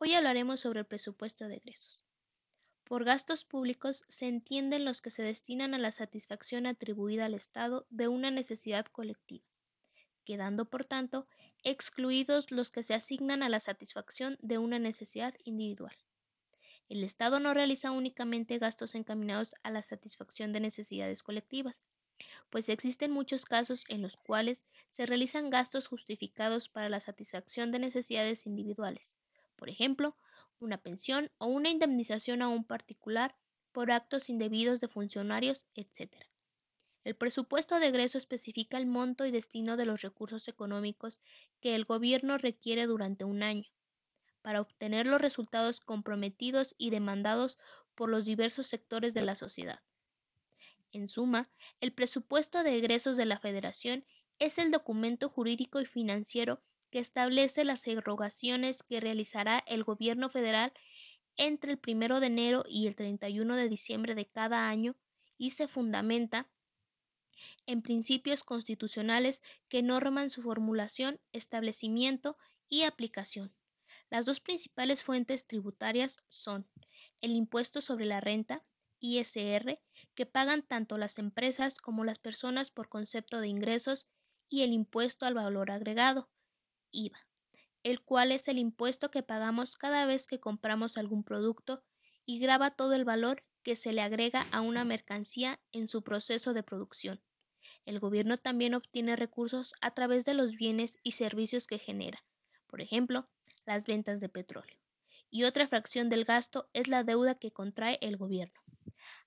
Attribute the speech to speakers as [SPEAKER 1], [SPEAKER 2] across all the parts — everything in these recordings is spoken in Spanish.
[SPEAKER 1] Hoy hablaremos sobre el presupuesto de egresos. Por gastos públicos se entienden los que se destinan a la satisfacción atribuida al Estado de una necesidad colectiva, quedando por tanto excluidos los que se asignan a la satisfacción de una necesidad individual. El Estado no realiza únicamente gastos encaminados a la satisfacción de necesidades colectivas, pues existen muchos casos en los cuales se realizan gastos justificados para la satisfacción de necesidades individuales, por ejemplo, una pensión o una indemnización a un particular por actos indebidos de funcionarios, etc. El presupuesto de egreso especifica el monto y destino de los recursos económicos que el gobierno requiere durante un año para obtener los resultados comprometidos y demandados por los diversos sectores de la sociedad. En suma, el presupuesto de egresos de la Federación es el documento jurídico y financiero que establece las erogaciones que realizará el Gobierno federal entre el 1 de enero y el 31 de diciembre de cada año y se fundamenta en principios constitucionales que norman su formulación, establecimiento y aplicación. Las dos principales fuentes tributarias son el impuesto sobre la renta, ISR, que pagan tanto las empresas como las personas por concepto de ingresos, y el impuesto al valor agregado, IVA, el cual es el impuesto que pagamos cada vez que compramos algún producto y graba todo el valor que se le agrega a una mercancía en su proceso de producción. El gobierno también obtiene recursos a través de los bienes y servicios que genera, por ejemplo, las ventas de petróleo. Y otra fracción del gasto es la deuda que contrae el gobierno.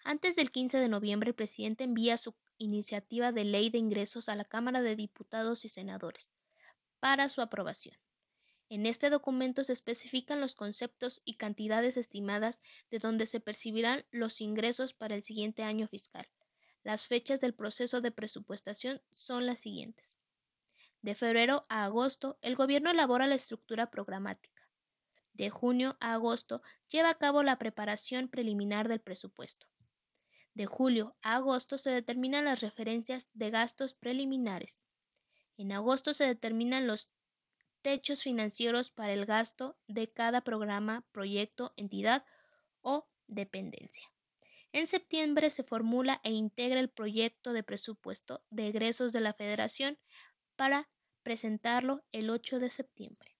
[SPEAKER 1] Antes del 15 de noviembre, el presidente envía su iniciativa de ley de ingresos a la Cámara de Diputados y Senadores para su aprobación. En este documento se especifican los conceptos y cantidades estimadas de donde se percibirán los ingresos para el siguiente año fiscal. Las fechas del proceso de presupuestación son las siguientes. De febrero a agosto, el gobierno elabora la estructura programática. De junio a agosto, lleva a cabo la preparación preliminar del presupuesto. De julio a agosto se determinan las referencias de gastos preliminares. En agosto se determinan los techos financieros para el gasto de cada programa, proyecto, entidad o dependencia. En septiembre se formula e integra el proyecto de presupuesto de egresos de la Federación para presentarlo el 8 de septiembre.